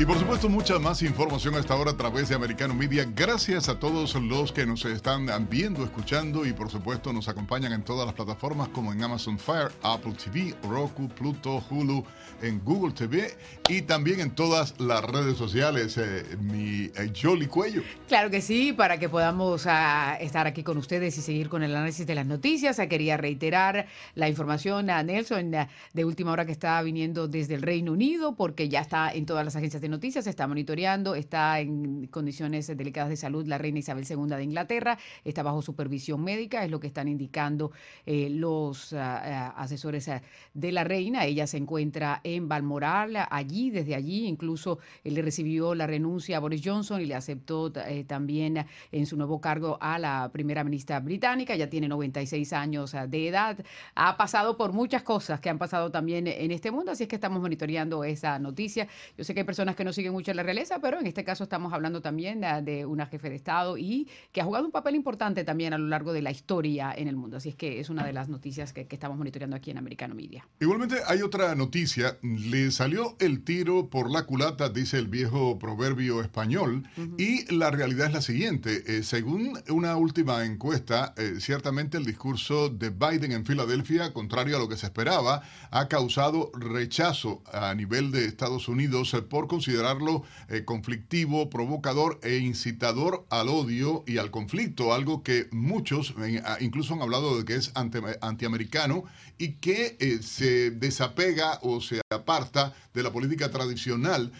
Y por supuesto, mucha más información a esta hora a través de Americano Media. Gracias a todos los que nos están viendo, escuchando y por supuesto nos acompañan en todas las plataformas como en Amazon Fire, Apple TV, Roku, Pluto, Hulu, en Google TV y también en todas las redes sociales. Eh, mi eh, Jolly Cuello. Claro que sí, para que podamos ah, estar aquí con ustedes y seguir con el análisis de las noticias. Ah, quería reiterar la información a Nelson ah, de última hora que está viniendo desde el Reino Unido porque ya está en todas las agencias de noticias, está monitoreando, está en condiciones delicadas de salud la reina Isabel II de Inglaterra, está bajo supervisión médica, es lo que están indicando eh, los ah, ah, asesores ah, de la reina. Ella se encuentra en Balmoral, allí, desde allí, incluso él le recibió la renuncia a Boris Johnson y le aceptó eh, también en su nuevo cargo a la primera ministra británica, ya tiene 96 años de edad, ha pasado por muchas cosas que han pasado también en este mundo, así es que estamos monitoreando esa noticia. Yo sé que hay personas que no siguen mucho la realeza, pero en este caso estamos hablando también de, una jefe de Estado y que ha jugado un papel importante también a lo largo de la historia en el mundo. Así es que es una de las noticias que, estamos monitoreando aquí en Americano Media. Igualmente hay otra noticia. Le salió el tiro por la culata, dice el viejo proverbio español, y la realidad es la siguiente. Eh, según una última encuesta, eh, ciertamente el discurso de Biden en Filadelfia, contrario a lo que se esperaba, ha causado rechazo a nivel de Estados Unidos eh, por considerar considerarlo eh, conflictivo, provocador e incitador al odio y al conflicto, algo que muchos eh, incluso han hablado de que es anti, antiamericano y que eh, se desapega o se aparta de la política tradicional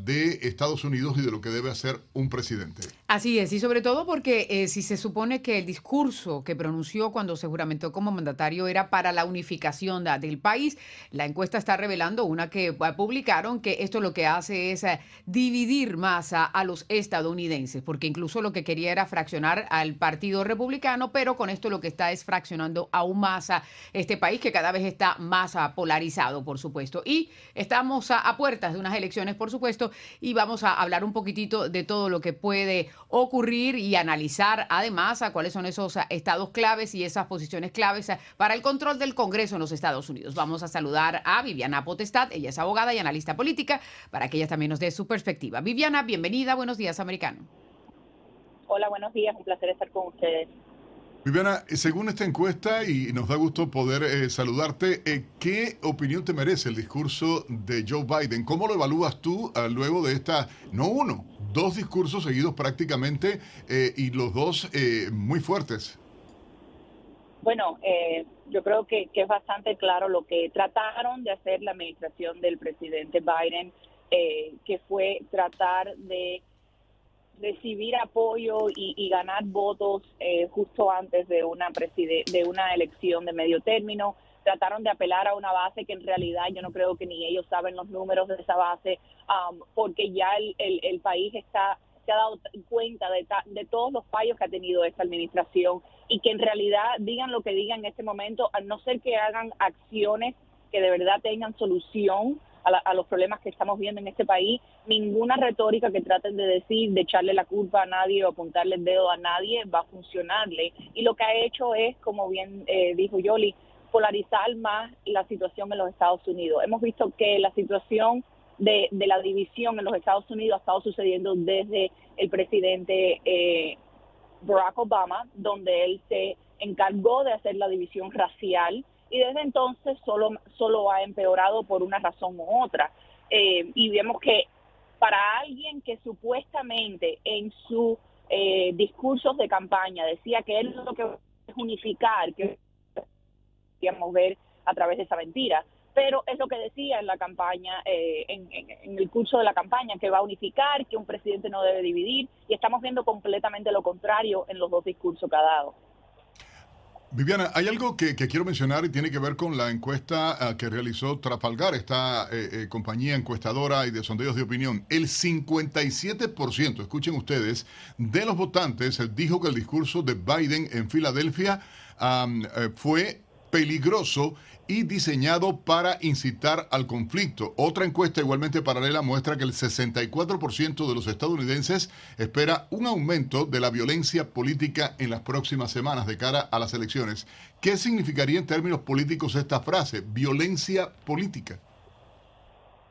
de Estados Unidos y de lo que debe hacer un presidente. Así es, y sobre todo porque eh, si se supone que el discurso que pronunció cuando se juramentó como mandatario era para la unificación del país, la encuesta está revelando una que eh, publicaron que esto lo que hace es eh, dividir más a, los estadounidenses, porque incluso lo que quería era fraccionar al Partido Republicano, pero con esto lo que está es fraccionando aún más a este país que cada vez está más polarizado, por supuesto. Y estamos a puertas de unas elecciones, por supuesto, y vamos a hablar un poquitito de todo lo que puede ocurrir y analizar además a cuáles son esos estados claves y esas posiciones claves para el control del Congreso en los Estados Unidos. Vamos a saludar a Viviana Potestad, ella es abogada y analista política, para que ella también nos dé su perspectiva. Viviana, bienvenida, buenos días, americano. Hola, buenos días, un placer estar con ustedes. Viviana, según esta encuesta, y nos da gusto poder eh, saludarte, eh, ¿qué opinión te merece el discurso de Joe Biden? ¿Cómo lo evalúas tú ah, luego de esta, no uno, dos discursos seguidos prácticamente eh, y los dos muy fuertes? Bueno, yo creo que, que, es bastante claro lo que trataron de hacer la administración del presidente Biden, que fue tratar de recibir apoyo y, ganar votos eh, justo antes de una de una elección de medio término. Trataron de apelar a una base que en realidad yo no creo que ni ellos saben los números de esa base, um, porque ya el, el, país está se ha dado cuenta de, de todos los fallos que ha tenido esta administración y que en realidad digan lo que digan en este momento, a no ser que hagan acciones que de verdad tengan solución a, los problemas que estamos viendo en este país, ninguna retórica que traten de decir, de echarle la culpa a nadie o apuntarle el dedo a nadie va a funcionarle. Y lo que ha hecho es, como bien eh, dijo Yoli, polarizar más la situación en los Estados Unidos. Hemos visto que la situación de, la división en los Estados Unidos ha estado sucediendo desde el presidente eh, Barack Obama, donde él se encargó de hacer la división racial y desde entonces solo, solo ha empeorado por una razón u otra. Eh, y vemos que para alguien que supuestamente en sus eh, discursos de campaña decía que él lo que es unificar, que podíamos ver a través de esa mentira, pero es lo que decía en la campaña, eh, en, en, el curso de la campaña, que va a unificar, que un presidente no debe dividir, y estamos viendo completamente lo contrario en los dos discursos que ha dado. Viviana, hay algo que, quiero mencionar y tiene que ver con la encuesta ah, que realizó Trafalgar, esta eh, eh, compañía encuestadora y de sondeos de opinión. El 57%, escuchen ustedes, de los votantes dijo que el discurso de Biden en Filadelfia eh, fue peligroso y diseñado para incitar al conflicto. Otra encuesta igualmente paralela muestra que el 64% de los estadounidenses espera un aumento de la violencia política en las próximas semanas de cara a las elecciones. ¿Qué significaría en términos políticos esta frase? Violencia política.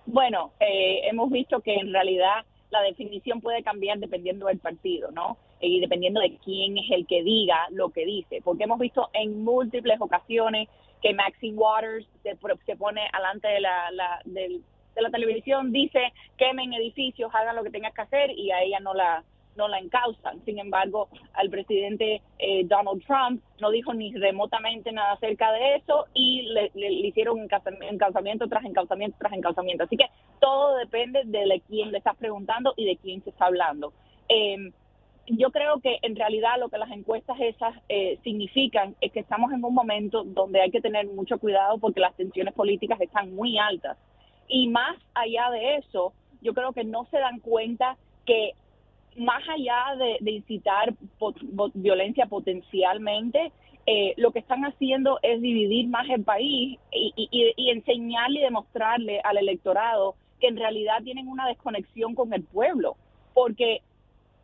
Bueno, eh, hemos visto que en realidad la definición puede cambiar dependiendo del partido, ¿no? Y dependiendo de quién es el que diga lo que dice, porque hemos visto en múltiples ocasiones que Maxine Waters se, se pone alante de la, la, de la televisión, dice quemen edificios, hagan lo que tengas que hacer y a ella no la no la encausan. Sin embargo, al presidente eh, Donald Trump no dijo ni remotamente nada acerca de eso y le, hicieron encauzamiento tras encauzamiento tras encauzamiento. Así que todo depende de quién le estás preguntando y de quién se está hablando. Em, yo creo que en realidad lo que las encuestas esas eh, significan es que estamos en un momento donde hay que tener mucho cuidado porque las tensiones políticas están muy altas. Y más allá de eso, yo creo que no se dan cuenta que más allá de, incitar violencia potencialmente, eh, lo que están haciendo es dividir más el país y, y, enseñarle y demostrarle al electorado que en realidad tienen una desconexión con el pueblo, porque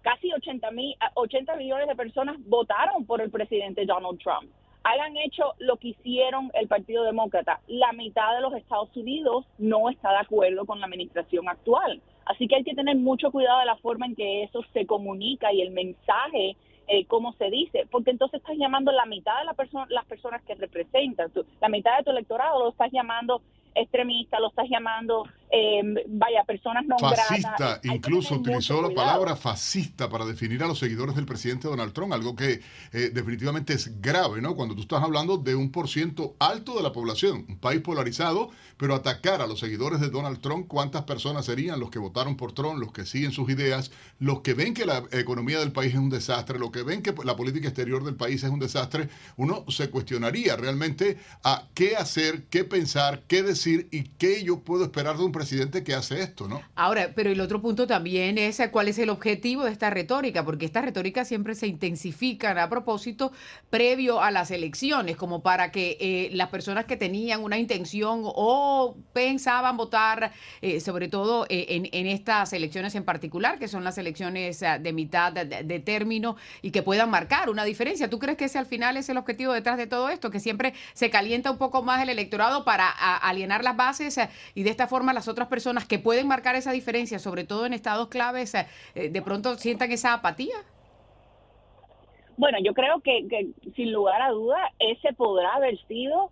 casi 80, mil, 80 millones de personas votaron por el presidente Donald Trump. Hayan hecho lo que hicieron el Partido Demócrata. La mitad de los Estados Unidos no está de acuerdo con la administración actual. Así que hay que tener mucho cuidado de la forma en que eso se comunica y el mensaje, eh, cómo se dice, porque entonces estás llamando la mitad de la las personas que representan, la mitad de tu electorado lo estás llamando extremista, lo estás llamando, eh, vaya, personas no Fascista, incluso utilizó la palabra fascista para definir a los seguidores del presidente Donald Trump, algo que eh, definitivamente es grave, ¿no? Cuando tú estás hablando de un por ciento alto de la población, un país polarizado, pero atacar a los seguidores de Donald Trump, ¿cuántas personas serían los que votaron por Trump, los que siguen sus ideas, los que ven que la economía del país es un desastre, los que ven que la política exterior del país es un desastre? Uno se cuestionaría realmente a qué hacer, qué pensar, qué decir y qué yo puedo esperar de un presidente que hace esto, ¿no? Ahora, pero el otro punto también es cuál es el objetivo de esta retórica, porque esta retórica siempre se intensifica a propósito previo a las elecciones, como para que eh, las personas que tenían una intención o pensaban votar, eh, sobre todo eh, en, estas elecciones en particular, que son las elecciones ah, de mitad de, término y que puedan marcar una diferencia. ¿Tú crees que ese al final es el objetivo detrás de todo esto, que siempre se calienta un poco más el electorado para alienar las bases eh, y de esta forma las otras personas que pueden marcar esa diferencia, sobre todo en estados claves, eh, eh, de pronto sientan esa apatía? Bueno, yo creo que, sin lugar a duda ese podrá haber sido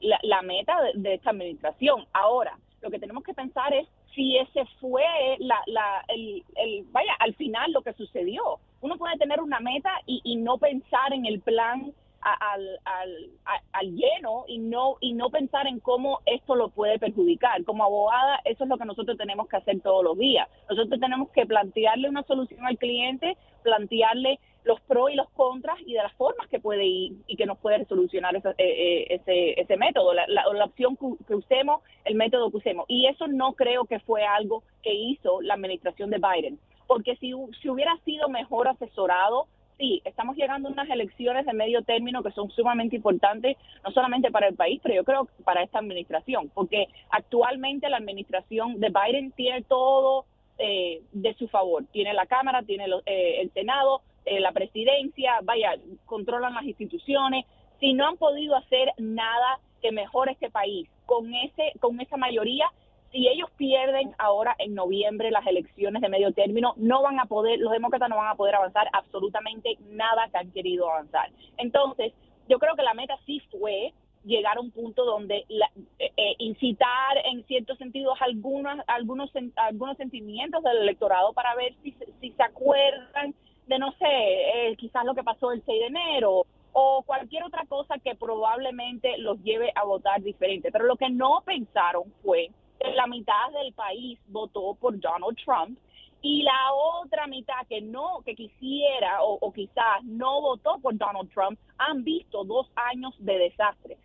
la, meta de, esta administración. Ahora, lo que tenemos que pensar es si ese fue la, el, vaya, al final lo que sucedió. Uno puede tener una meta y, y no pensar en el plan al, al, al, lleno y no y no pensar en cómo esto lo puede perjudicar. Como abogada, eso es lo que nosotros tenemos que hacer todos los días. Nosotros tenemos que plantearle una solución al cliente, plantearle los pros y los contras y de las formas que puede ir y que nos puede solucionar ese, eh, eh, ese, ese método, la, la, la, opción que usemos, el método que usemos. Y eso no creo que fue algo que hizo la administración de Biden, porque si, si hubiera sido mejor asesorado, sí, estamos llegando a unas elecciones de medio término que son sumamente importantes, no solamente para el país, pero yo creo para esta administración, porque actualmente la administración de Biden tiene todo eh, de su favor. Tiene la Cámara, tiene eh, el Senado, eh, la presidencia, vaya, controlan las instituciones. Si no han podido hacer nada que mejore este país con ese con esa mayoría, si ellos pierden ahora en noviembre las elecciones de medio término, no van a poder, los demócratas no van a poder avanzar absolutamente nada que han querido avanzar. Entonces, yo creo que la meta sí fue llegar a un punto donde eh, eh, incitar en ciertos sentidos algunos algunos algunos sentimientos del electorado para ver si, si se acuerdan de no sé eh, quizás lo que pasó el 6 de enero o cualquier otra cosa que probablemente los lleve a votar diferente pero lo que no pensaron fue la mitad del país votó por Donald Trump y la otra mitad que no, que quisiera o, quizás no votó por Donald Trump, han visto dos años de desastre.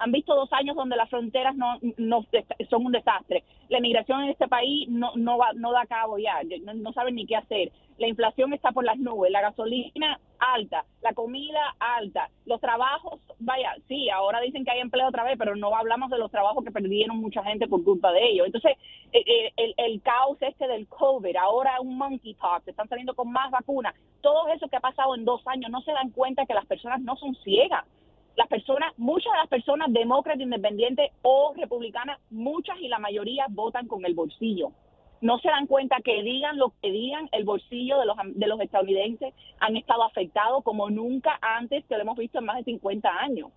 Han visto dos años donde las fronteras no, son un desastre. La inmigración en este país no, no, va, no da cabo ya, no, saben ni qué hacer. La inflación está por las nubes, la gasolina alta, la comida alta, los trabajos, vaya, sí, ahora dicen que hay empleo otra vez, pero no hablamos de los trabajos que perdieron mucha gente por culpa de ellos. Entonces, eh, eh, el, el, caos este del COVID, ahora un monkeypox, están saliendo con más vacunas, todo eso que ha pasado en dos años, no se dan cuenta que las personas no son ciegas las personas, muchas de personas demócratas, independientes o republicanas, muchas y la mayoría votan con el bolsillo. No se dan cuenta que digan lo que digan, el bolsillo de los, de los estadounidenses han estado afectados como nunca antes que lo hemos visto en más de 50 años.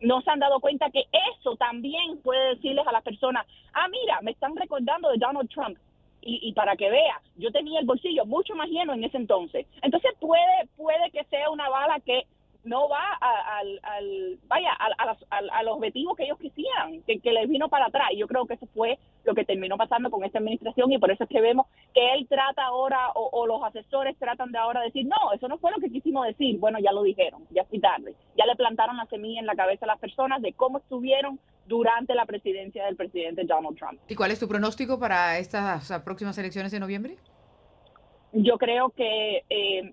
No se han dado cuenta que eso también puede decirles a las personas, ah, mira, me están recordando de Donald Trump. Y, y, para que vea, yo tenía el bolsillo mucho más lleno en ese entonces. Entonces puede, puede que sea una bala que no va al, al vaya al, objetivo que ellos quisieran, que, que les vino para atrás. Y yo creo que eso fue lo que terminó pasando con esta administración y por eso es que vemos que él trata ahora o, los asesores tratan de ahora decir, no, eso no fue lo que quisimos decir. Bueno, ya lo dijeron, ya es tarde. Ya le plantaron la semilla en la cabeza a las personas de cómo estuvieron durante la presidencia del presidente Donald Trump. ¿Y cuál es tu pronóstico para estas próximas elecciones de noviembre? Yo creo que eh,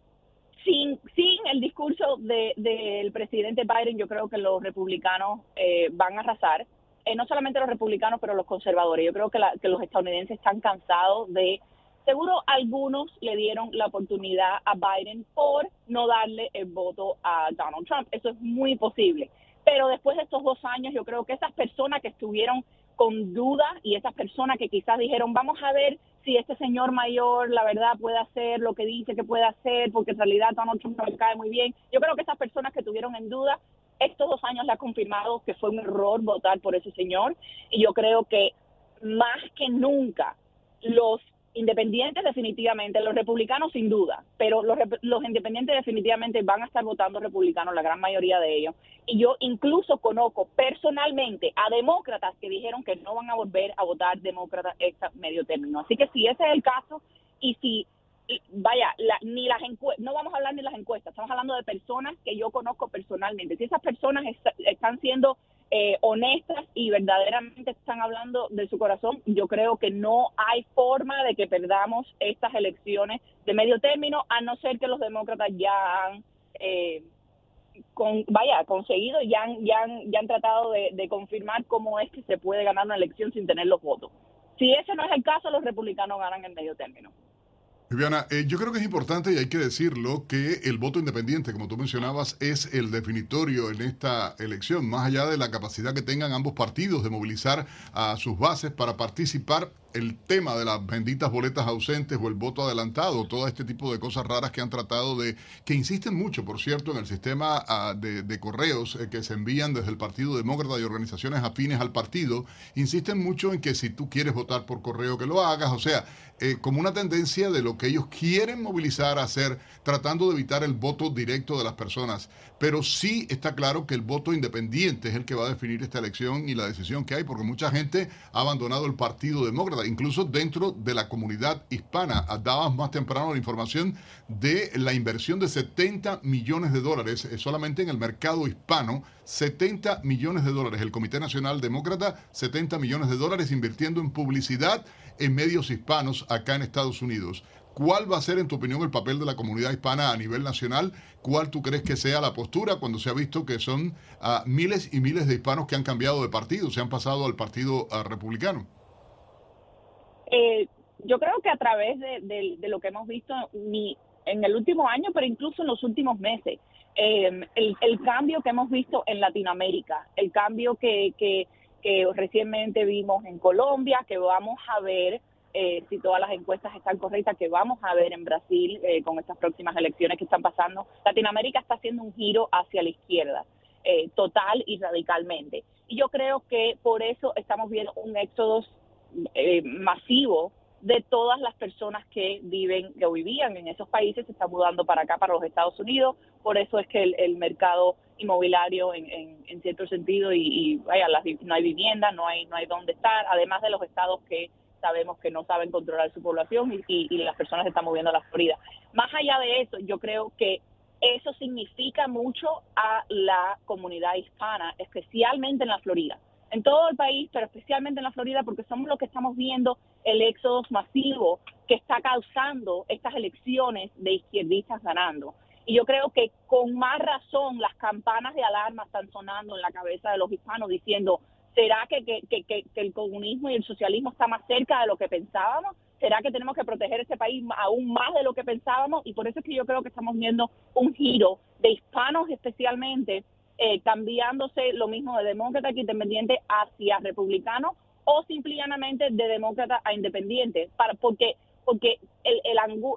sin, sin el discurso del presidente Biden, yo creo que los republicanos eh, van a arrasar. Eh, no solamente los republicanos, pero los conservadores. Yo creo que, que los estadounidenses están cansados de... Seguro algunos le dieron la oportunidad a Biden por no darle el voto a Donald Trump. Eso es muy posible. Pero después de estos dos años, yo creo que esas personas que estuvieron con duda y esas personas que quizás dijeron, vamos a ver si este señor mayor, la verdad, puede hacer lo que dice que puede hacer, porque en realidad Donald Trump no le cae muy bien. Yo creo que esas personas que tuvieron en duda, estos dos años le ha confirmado que fue un error votar por ese señor. Y yo creo que más que nunca los independientes definitivamente, los republicanos sin duda, pero los, los independientes definitivamente van a estar votando republicanos, la gran mayoría de ellos. Y yo incluso conozco personalmente a demócratas que dijeron que no van a volver a votar demócratas este medio término. Así que si ese es el caso y si vaya, ni las no vamos a hablar de las encuestas, estamos hablando de personas que yo conozco personalmente. Si esas personas están siendo eh, honestas y verdaderamente están hablando de su corazón, yo creo que no hay forma de que perdamos estas elecciones de medio término, a no ser que los demócratas ya han, eh, con, vaya, conseguido, ya han, ya han, ya han tratado de, de confirmar cómo es que se puede ganar una elección sin tener los votos. Si ese no es el caso, los republicanos ganan en medio término. Viviana, eh, yo creo que es importante y hay que decirlo que el voto independiente, como tú mencionabas, es el definitorio en esta elección, más allá de la capacidad que tengan ambos partidos de movilizar a sus bases para participar el tema de las benditas boletas ausentes o el voto adelantado, todo este tipo de cosas raras que han tratado de, que insisten mucho, por cierto, en el sistema ah, de, correos eh, que se envían desde el Partido Demócrata y organizaciones afines al partido, insisten mucho en que si tú quieres votar por correo que lo hagas, o sea, eh, como una tendencia de lo que ellos quieren movilizar a hacer, tratando de evitar el voto directo de las personas. Pero sí está claro que el voto independiente es el que va a definir esta elección y la decisión que hay, porque mucha gente ha abandonado el Partido Demócrata, incluso dentro de la comunidad hispana. Dabas más temprano la información de la inversión de 70 millones de dólares eh, solamente en el mercado hispano. 70 millones de dólares. El Comité Nacional Demócrata, 70 millones de dólares invirtiendo en publicidad en medios hispanos acá en Estados Unidos. ¿Cuál va a ser, en tu opinión, el papel de la comunidad hispana a nivel nacional? ¿Cuál tú crees que sea la postura cuando se ha visto que son ah, miles y miles de hispanos que han cambiado de partido, se han pasado al partido ah, republicano? Eh, yo creo que a través de, lo que hemos visto en el último año, pero incluso en los últimos meses, eh, el, cambio que hemos visto en Latinoamérica, el cambio que, que que recientemente vimos en Colombia, que vamos a ver eh, si todas las encuestas están correctas, que vamos a ver en Brasil eh, con estas próximas elecciones que están pasando. Latinoamérica está haciendo un giro hacia la izquierda, eh, total y radicalmente. Y yo creo que por eso estamos viendo un éxodo masivo de todas las personas que viven, que vivían en esos países, se están mudando para acá, para los Estados Unidos. Por eso es que el, mercado inmobiliario, en, en, cierto sentido, y, vaya, no hay vivienda, no hay, no hay dónde estar, además de los estados que sabemos que no saben controlar su población y, y, las personas se están moviendo a la Florida. Más allá de eso, yo creo que eso significa mucho a la comunidad hispana, especialmente en la Florida. En todo el país, pero especialmente en la Florida, porque somos los que estamos viendo el éxodo masivo que está causando estas elecciones de izquierdistas ganando. Y yo creo que con más razón las campanas de alarma están sonando en la cabeza de los hispanos diciendo, ¿será que, el comunismo y el socialismo está más cerca de lo que pensábamos? ¿Será que tenemos que proteger este país aún más de lo que pensábamos? Y por eso es que yo creo que estamos viendo un giro de hispanos especialmente eh, cambiándose lo mismo de demócrata que independiente hacia republicano o simplemente de demócrata a independiente, para, porque porque el,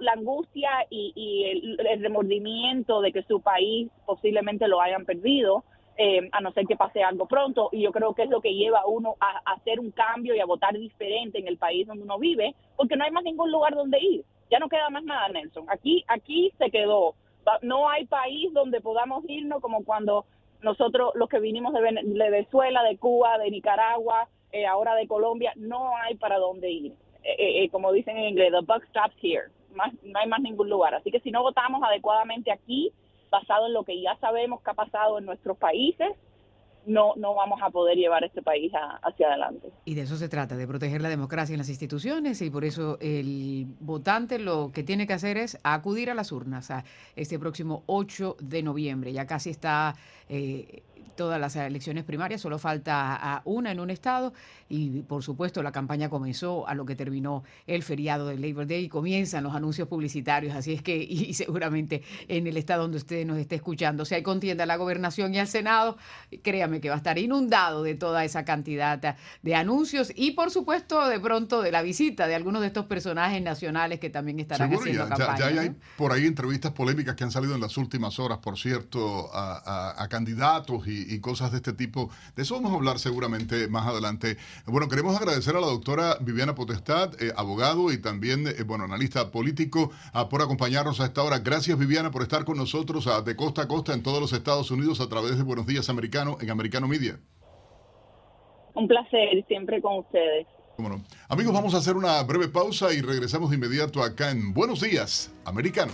la angustia y, el, remordimiento de que su país posiblemente lo hayan perdido, eh, a no ser que pase algo pronto, y yo creo que es lo que lleva a uno a, hacer un cambio y a votar diferente en el país donde uno vive, porque no hay más ningún lugar donde ir. Ya no queda más nada, Nelson. Aquí, aquí se quedó. No hay país donde podamos irnos como cuando nosotros, los que vinimos de Venezuela, de Cuba, de Nicaragua, eh, ahora de Colombia, no hay para dónde ir. Eh, eh, como dicen en inglés, the buck stops here. no hay más ningún lugar. Así que si no votamos adecuadamente aquí, basado en lo que ya sabemos que ha pasado en nuestros países, no, no vamos a poder llevar este país hacia adelante. Y de eso se trata, de proteger la democracia en las instituciones y por eso el votante lo que tiene que hacer es acudir a las urnas a este próximo 8 de noviembre. Ya casi está eh, todas las elecciones primarias, solo falta una en un estado. Y por supuesto la campaña comenzó a lo que terminó el feriado del Labor Day. Y comienzan los anuncios publicitarios, así es que y seguramente en el estado donde usted nos esté escuchando, si hay contienda a la gobernación y al Senado, créame que va a estar inundado de toda esa cantidad de anuncios y por supuesto de pronto de la visita de algunos de estos personajes nacionales que también estarán haciendo campaña. Ya, hay por ahí entrevistas polémicas que han salido en las últimas horas, por cierto, a candidatos y y, cosas de este tipo. De eso vamos a hablar seguramente más adelante. Bueno, queremos agradecer a la doctora Viviana Potestad, eh, abogado y también, eh, bueno, analista político, ah, por acompañarnos a esta hora. Gracias, Viviana, por estar con nosotros ah, de costa a costa en todos los Estados Unidos a través de Buenos Días Americano en Americano Media. Un placer, siempre con ustedes. Amigos, vamos a hacer una breve pausa y regresamos de inmediato acá en Buenos Días Americano.